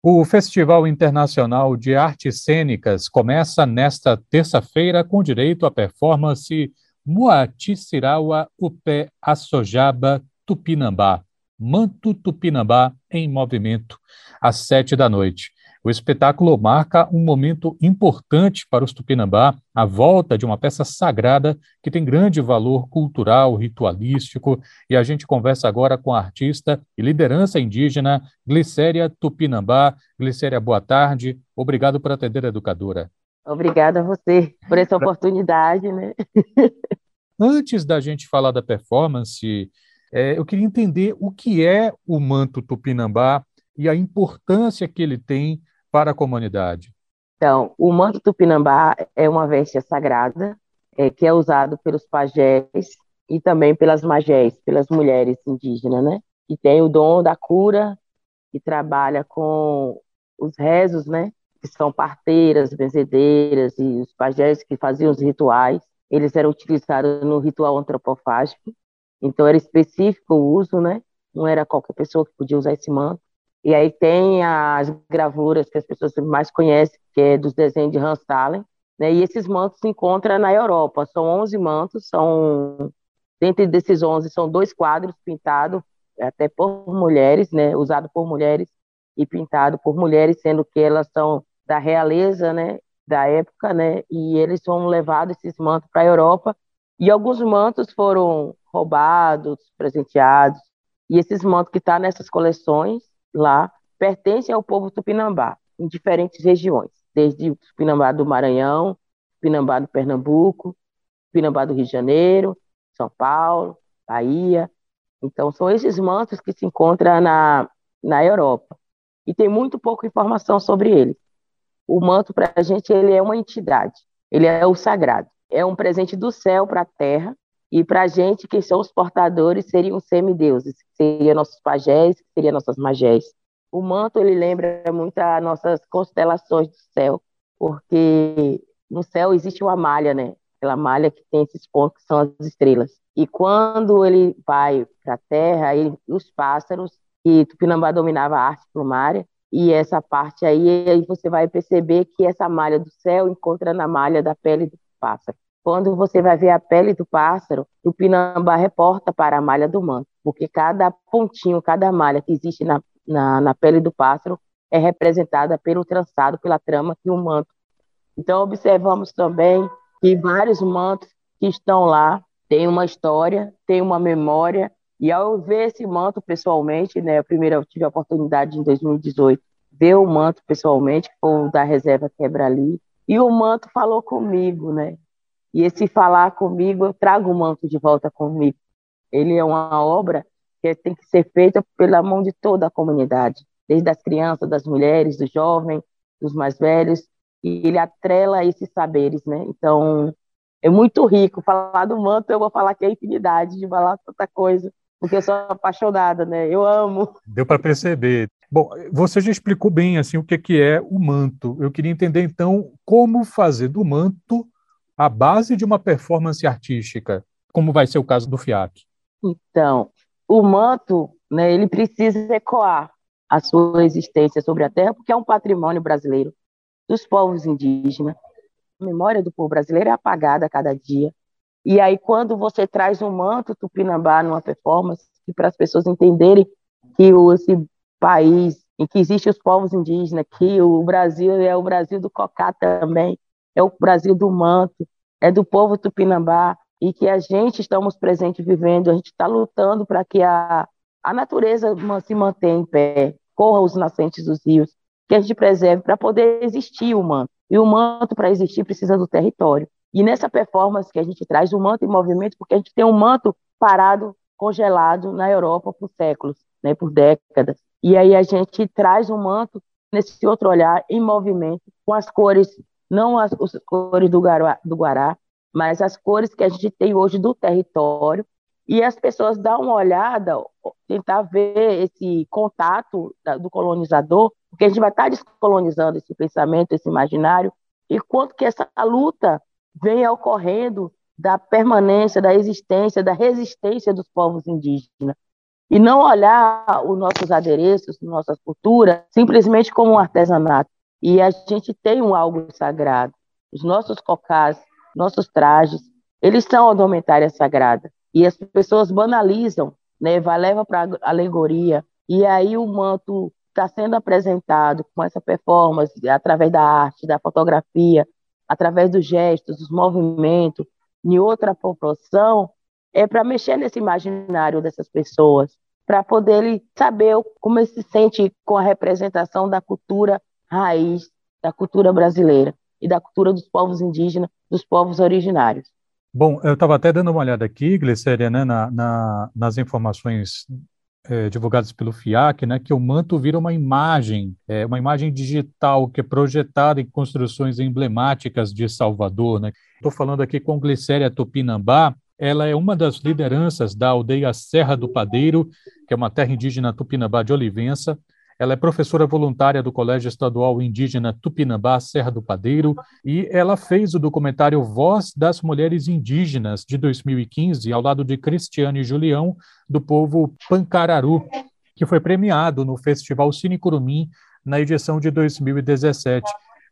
O Festival Internacional de Artes Cênicas começa nesta terça-feira com direito à performance Muatissiraua Upé Assojaba Tupinambá, Manto Tupinambá em movimento, às sete da noite. O espetáculo marca um momento importante para os Tupinambá, a volta de uma peça sagrada que tem grande valor cultural, ritualístico, e a gente conversa agora com a artista e liderança indígena Glicéria Tupinambá. Glicéria, boa tarde. Obrigado por atender a educadora. Obrigada a você por essa oportunidade, né? Antes da gente falar da performance, é, eu queria entender o que é o manto tupinambá e a importância que ele tem para a comunidade? Então, o manto tupinambá é uma veste sagrada é, que é usado pelos pajés e também pelas magés, pelas mulheres indígenas, né? Que tem o dom da cura, que trabalha com os rezos, né? Que são parteiras, benzedeiras e os pajés que faziam os rituais. Eles eram utilizados no ritual antropofágico. Então, era específico o uso, né? Não era qualquer pessoa que podia usar esse manto. E aí tem as gravuras que as pessoas mais conhecem, que é dos desenhos de Hans Stalin, né? E esses mantos se encontram na Europa. São 11 mantos, são dentro desses 11 são dois quadros pintados até por mulheres, né? Usado por mulheres e pintado por mulheres, sendo que elas são da realeza, né? Da época, né? E eles são levados esses mantos para a Europa. E alguns mantos foram roubados, presenteados. E esses mantos que estão tá nessas coleções lá pertencem ao povo tupinambá, em diferentes regiões, desde o tupinambá do Maranhão, tupinambá do Pernambuco, tupinambá do Rio de Janeiro, São Paulo, Bahia. Então, são esses mantos que se encontram na, na Europa. E tem muito pouca informação sobre ele. O manto, para a gente, ele é uma entidade. Ele é o sagrado. É um presente do céu para a terra. E para a gente, quem são os portadores seriam semideuses, seriam nossos pajés, seriam nossas magés. O manto ele lembra muito as nossas constelações do céu, porque no céu existe uma malha, né? Aquela malha que tem esses pontos que são as estrelas. E quando ele vai para a Terra, ele, os pássaros, que Tupinambá dominava a arte plumária, e essa parte aí, aí você vai perceber que essa malha do céu encontra na malha da pele do pássaro. Quando você vai ver a pele do pássaro, o Pinambá reporta para a malha do manto, porque cada pontinho, cada malha que existe na, na, na pele do pássaro é representada pelo trançado, pela trama que o manto. Então, observamos também que vários mantos que estão lá têm uma história, têm uma memória, e ao ver esse manto pessoalmente, né, a primeira eu tive a oportunidade em 2018 ver o manto pessoalmente, que foi o da reserva Quebra ali, e o manto falou comigo, né? E esse falar comigo, eu trago o manto de volta comigo. Ele é uma obra que tem que ser feita pela mão de toda a comunidade, desde as crianças, das mulheres, dos jovens, dos mais velhos, e ele atrela esses saberes, né? Então, é muito rico. Falar do manto, eu vou falar que é infinidade de falar tanta coisa, porque eu sou apaixonada, né? Eu amo. Deu para perceber. Bom, você já explicou bem assim o que que é o manto. Eu queria entender então como fazer do manto a base de uma performance artística, como vai ser o caso do FIAC? Então, o manto, né, ele precisa ecoar a sua existência sobre a Terra, porque é um patrimônio brasileiro dos povos indígenas. A memória do povo brasileiro é apagada a cada dia. E aí, quando você traz um manto tupinambá numa performance, para as pessoas entenderem que esse país em que existem os povos indígenas, que o Brasil é o Brasil do cocá também, é o Brasil do manto, é do povo tupinambá, e que a gente estamos presentes vivendo, a gente está lutando para que a, a natureza se mantenha em pé, corra os nascentes dos rios, que a gente preserve para poder existir o manto. E o manto, para existir, precisa do território. E nessa performance que a gente traz o manto em movimento, porque a gente tem um manto parado, congelado na Europa por séculos, né, por décadas. E aí a gente traz o um manto nesse outro olhar em movimento, com as cores não as, as cores do, Guará, do Guará, mas as cores que a gente tem hoje do território, e as pessoas dão uma olhada, tentar ver esse contato do colonizador, porque a gente vai estar descolonizando esse pensamento, esse imaginário, e quanto que essa luta vem ocorrendo da permanência, da existência, da resistência dos povos indígenas. e não olhar os nossos adereços, nossa cultura, simplesmente como um artesanato. E a gente tem um algo sagrado. Os nossos cocás, nossos trajes, eles são a indumentária sagrada. E as pessoas banalizam, né, vai leva para alegoria. E aí o manto está sendo apresentado com essa performance através da arte, da fotografia, através dos gestos, dos movimentos, em outra proporção, é para mexer nesse imaginário dessas pessoas, para poder saber como ele se sente com a representação da cultura raiz, da cultura brasileira e da cultura dos povos indígenas, dos povos originários. Bom, eu estava até dando uma olhada aqui, Glicéria, né, na, na, nas informações é, divulgadas pelo FIAC, né, que o manto vira uma imagem, é, uma imagem digital que é projetada em construções emblemáticas de Salvador. Estou né? falando aqui com Glicéria Tupinambá, ela é uma das lideranças da aldeia Serra do Padeiro, que é uma terra indígena tupinambá de Olivença. Ela é professora voluntária do Colégio Estadual Indígena Tupinambá Serra do Padeiro e ela fez o documentário Voz das Mulheres Indígenas de 2015 ao lado de Cristiane Julião do povo Pancararu, que foi premiado no Festival Cine Curumim na edição de 2017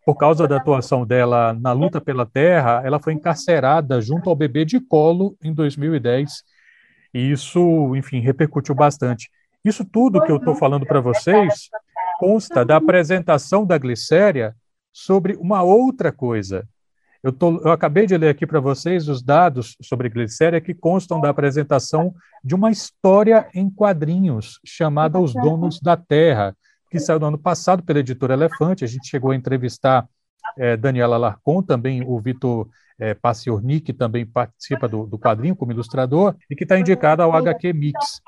por causa da atuação dela na luta pela terra, ela foi encarcerada junto ao bebê de colo em 2010. E isso, enfim, repercutiu bastante. Isso tudo que eu estou falando para vocês consta da apresentação da Glicéria sobre uma outra coisa. Eu, tô, eu acabei de ler aqui para vocês os dados sobre Glicéria que constam da apresentação de uma história em quadrinhos chamada Os Donos da Terra, que saiu no ano passado pela editora Elefante. A gente chegou a entrevistar é, Daniela Larcon, também o Vitor é, Paciorni, que também participa do, do quadrinho como ilustrador, e que está indicado ao HQ Mix.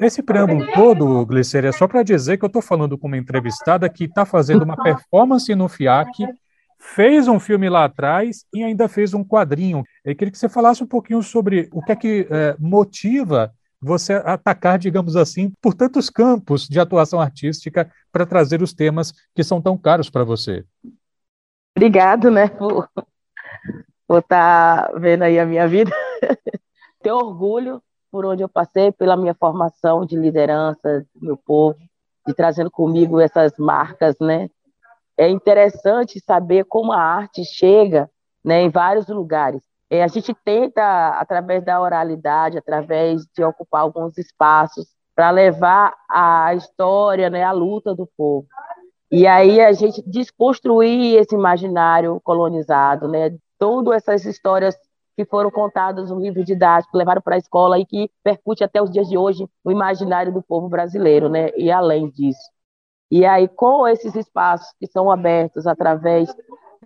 Esse preâmbulo todo, Glicéria, é só para dizer que eu estou falando com uma entrevistada que está fazendo uma performance no FIAC, fez um filme lá atrás e ainda fez um quadrinho. Eu queria que você falasse um pouquinho sobre o que é que é, motiva você atacar, digamos assim, por tantos campos de atuação artística para trazer os temas que são tão caros para você. Obrigado, né, por estar tá vendo aí a minha vida. Tenho orgulho por onde eu passei, pela minha formação de liderança do meu povo, de trazendo comigo essas marcas, né? É interessante saber como a arte chega, né, em vários lugares. É, a gente tenta, através da oralidade, através de ocupar alguns espaços, para levar a história, né, a luta do povo. E aí a gente desconstruir esse imaginário colonizado, né, todas essas histórias que foram contadas no livro didático, levaram para a escola e que percute até os dias de hoje o imaginário do povo brasileiro, né, e além disso. E aí, com esses espaços que são abertos através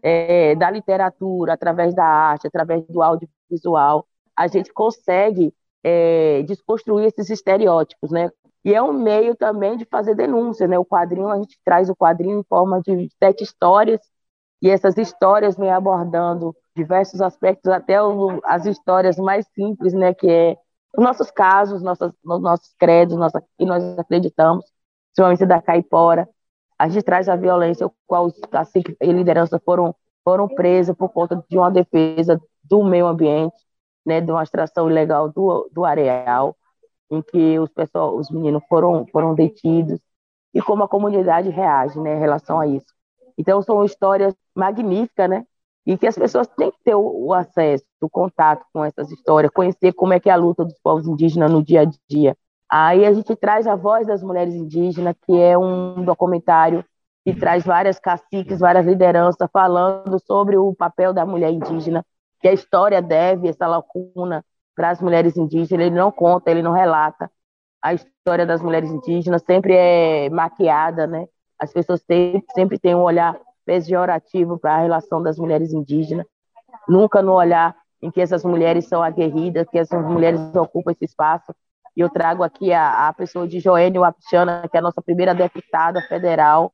é, da literatura, através da arte, através do audiovisual, a gente consegue é, desconstruir esses estereótipos, né? E é um meio também de fazer denúncia, né? O quadrinho, a gente traz o quadrinho em forma de sete histórias, e essas histórias vêm abordando diversos aspectos, até o, as histórias mais simples, né? Que é os nossos casos, nossas, os nossos credos, nossa, que nós acreditamos, principalmente da caipora, a gente traz a violência, o qual os caciques e liderança foram, foram presos por conta de uma defesa do meio ambiente, né, de uma extração ilegal do, do areal, em que os, pessoal, os meninos foram, foram detidos, e como a comunidade reage né, em relação a isso. Então, são histórias magníficas, né? E que as pessoas têm que ter o, acesso, o contato com essas histórias, conhecer como é que é a luta dos povos indígenas no dia a dia, Aí a gente traz a voz das mulheres indígenas, que é um documentário que traz várias caciques, várias lideranças falando sobre o papel da mulher indígena, que a história deve essa lacuna para as mulheres indígenas. Ele não conta, ele não relata. A história das mulheres indígenas sempre é maquiada, né? As pessoas sempre, sempre têm um olhar pejorativo para a relação das mulheres indígenas, nunca no olhar em que essas mulheres são aguerridas, que essas mulheres ocupam esse espaço e eu trago aqui a, a pessoa de Joênio Wapichana, que é a nossa primeira deputada federal,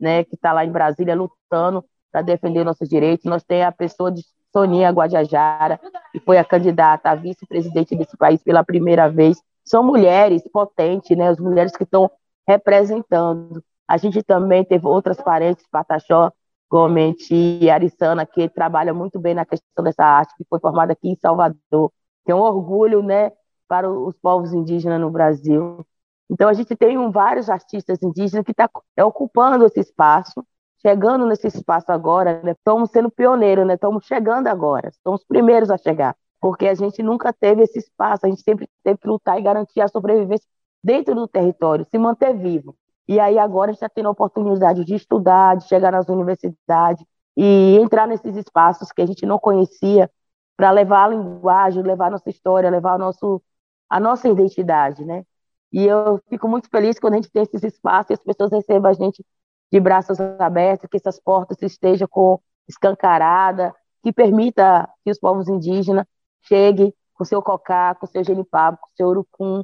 né, que está lá em Brasília lutando para defender nossos direitos. Nós temos a pessoa de Soninha Guajajara, que foi a candidata a vice-presidente desse país pela primeira vez. São mulheres potentes, né, as mulheres que estão representando. A gente também teve outras parentes, Pataxó, Gomes e Arissana, que trabalham muito bem na questão dessa arte, que foi formada aqui em Salvador. Tem um orgulho, né, para os povos indígenas no Brasil. Então, a gente tem vários artistas indígenas que estão tá, é, ocupando esse espaço, chegando nesse espaço agora, né? estamos sendo pioneiros, né? estamos chegando agora, somos os primeiros a chegar, porque a gente nunca teve esse espaço, a gente sempre teve que lutar e garantir a sobrevivência dentro do território, se manter vivo. E aí agora a gente está tendo a oportunidade de estudar, de chegar nas universidades e entrar nesses espaços que a gente não conhecia para levar a linguagem, levar a nossa história, levar a, nosso, a nossa identidade, né? E eu fico muito feliz quando a gente tem esses espaços e as pessoas recebam a gente de braços abertos, que essas portas estejam com escancarada, que permita que os povos indígenas cheguem com seu cocá, com seu genipapo, com seu urucum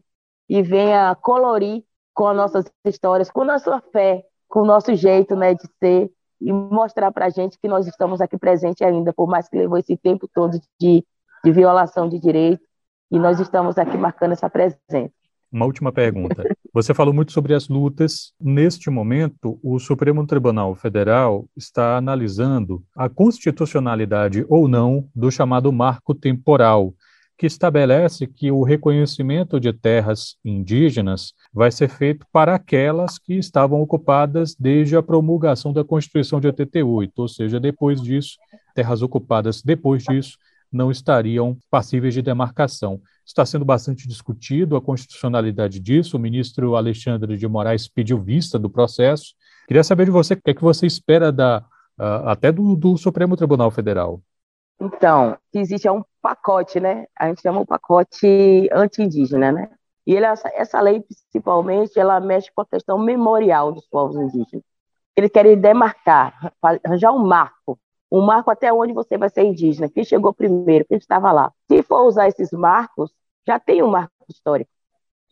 e venha colorir com as nossas histórias, com a nossa fé, com o nosso jeito né, de ser e mostrar para a gente que nós estamos aqui presentes ainda, por mais que levou esse tempo todo de, de violação de direito, e nós estamos aqui marcando essa presença. Uma última pergunta. Você falou muito sobre as lutas. Neste momento, o Supremo Tribunal Federal está analisando a constitucionalidade ou não do chamado marco temporal, que estabelece que o reconhecimento de terras indígenas vai ser feito para aquelas que estavam ocupadas desde a promulgação da Constituição de 88, ou seja, depois disso, terras ocupadas depois disso não estariam passíveis de demarcação. Está sendo bastante discutido a constitucionalidade disso. O ministro Alexandre de Moraes pediu vista do processo. Queria saber de você o que é que você espera da, uh, até do, do, Supremo Tribunal Federal. Então, existe um pacote, né? A gente chama o pacote anti-indígena, né? E ele, essa, essa lei, principalmente, ela mexe com a questão memorial dos povos indígenas. Eles querem demarcar, arranjar um marco um marco até onde você vai ser indígena, quem chegou primeiro, quem estava lá. Se for usar esses marcos, já tem um marco histórico,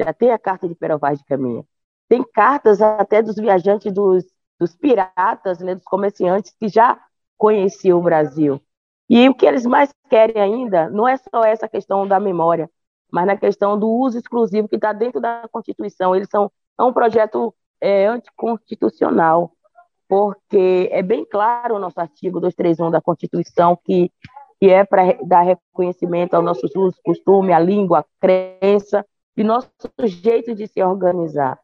já tem a carta de Perovaz de Caminha, tem cartas até dos viajantes, dos, dos piratas, né, dos comerciantes que já conheciam o Brasil. E o que eles mais querem ainda não é só essa questão da memória, mas na questão do uso exclusivo que está dentro da Constituição. Eles são é um projeto é, anticonstitucional porque é bem claro o nosso artigo 231 da Constituição que, que é para dar reconhecimento aos nossos usos, costume, a língua, a crença e nosso jeito de se organizar.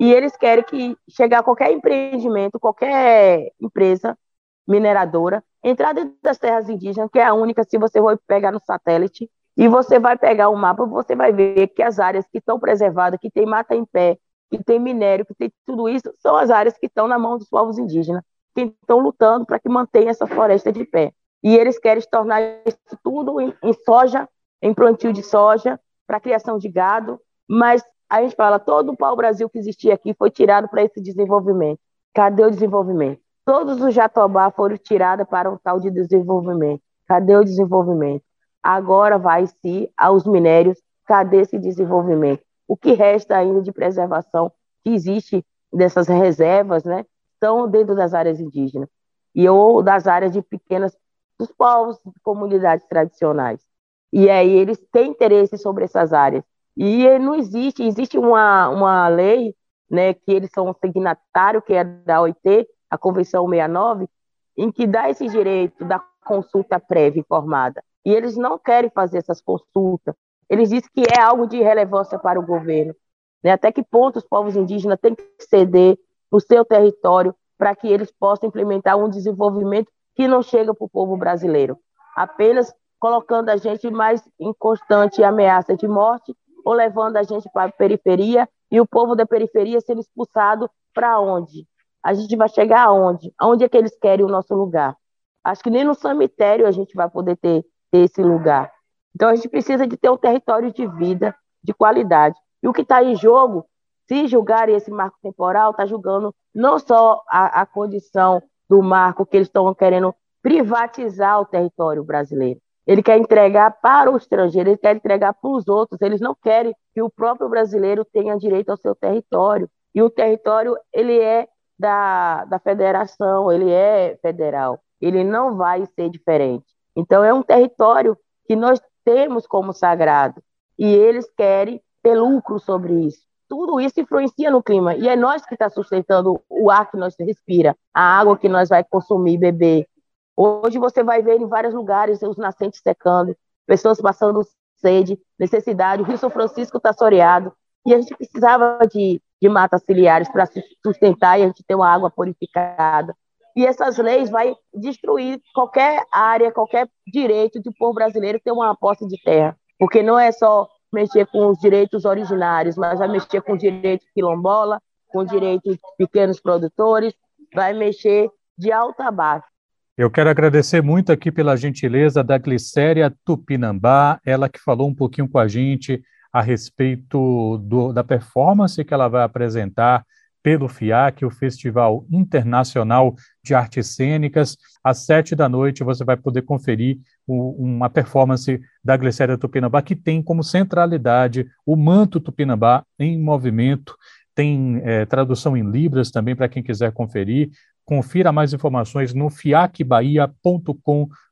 E eles querem que chegar qualquer empreendimento, qualquer empresa mineradora, entrar dentro das terras indígenas, que é a única, se você for pegar no satélite, e você vai pegar o mapa, você vai ver que as áreas que estão preservadas, que tem mata em pé, que tem minério, que tem tudo isso, são as áreas que estão na mão dos povos indígenas, que estão lutando para que mantenha essa floresta de pé. E eles querem tornar isso tudo em, em soja, em plantio de soja, para criação de gado, mas a gente fala, todo o pau-brasil que existia aqui foi tirado para esse desenvolvimento. Cadê o desenvolvimento? Todos os jatobá foram tirados para um tal de desenvolvimento. Cadê o desenvolvimento? Agora vai-se aos minérios, cadê esse desenvolvimento? o que resta ainda de preservação que existe dessas reservas, né, estão dentro das áreas indígenas e ou das áreas de pequenas dos povos, de comunidades tradicionais. E aí eles têm interesse sobre essas áreas. E não existe, existe uma, uma lei, né, que eles são signatário, que é da OIT, a Convenção 69, em que dá esse direito da consulta prévia informada. E eles não querem fazer essas consultas, eles dizem que é algo de relevância para o governo. Né? Até que ponto os povos indígenas têm que ceder o seu território para que eles possam implementar um desenvolvimento que não chega para o povo brasileiro, apenas colocando a gente mais em constante ameaça de morte ou levando a gente para a periferia e o povo da periferia sendo expulsado para onde? A gente vai chegar aonde? Aonde é que eles querem o nosso lugar? Acho que nem no cemitério a gente vai poder ter, ter esse lugar. Então, a gente precisa de ter um território de vida, de qualidade. E o que está em jogo, se julgarem esse marco temporal, está julgando não só a, a condição do marco que eles estão querendo privatizar o território brasileiro. Ele quer entregar para o estrangeiro, ele quer entregar para os outros. Eles não querem que o próprio brasileiro tenha direito ao seu território. E o território, ele é da, da federação, ele é federal. Ele não vai ser diferente. Então, é um território que nós temos como sagrado. E eles querem ter lucro sobre isso. Tudo isso influencia no clima. E é nós que está sustentando o ar que nós respira, a água que nós vai consumir, beber. Hoje você vai ver em vários lugares os nascentes secando, pessoas passando sede, necessidade. O Rio São Francisco está soreado e a gente precisava de, de matas ciliares para sustentar e a gente ter uma água purificada. E essas leis vai destruir qualquer área, qualquer direito de povo brasileiro ter uma posse de terra, porque não é só mexer com os direitos originários, mas vai mexer com o direito quilombola, com o direito de pequenos produtores, vai mexer de alto a baixo. Eu quero agradecer muito aqui pela gentileza da Glicéria Tupinambá, ela que falou um pouquinho com a gente a respeito do, da performance que ela vai apresentar pelo FIAC, o Festival Internacional de Artes Cênicas. Às sete da noite você vai poder conferir o, uma performance da Glicéria Tupinambá, que tem como centralidade o manto Tupinambá em movimento. Tem é, tradução em Libras também para quem quiser conferir. Confira mais informações no fiacbahia.com.br.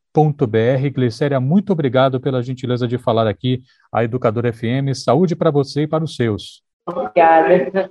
Glicéria, muito obrigado pela gentileza de falar aqui a Educadora FM. Saúde para você e para os seus. Obrigada.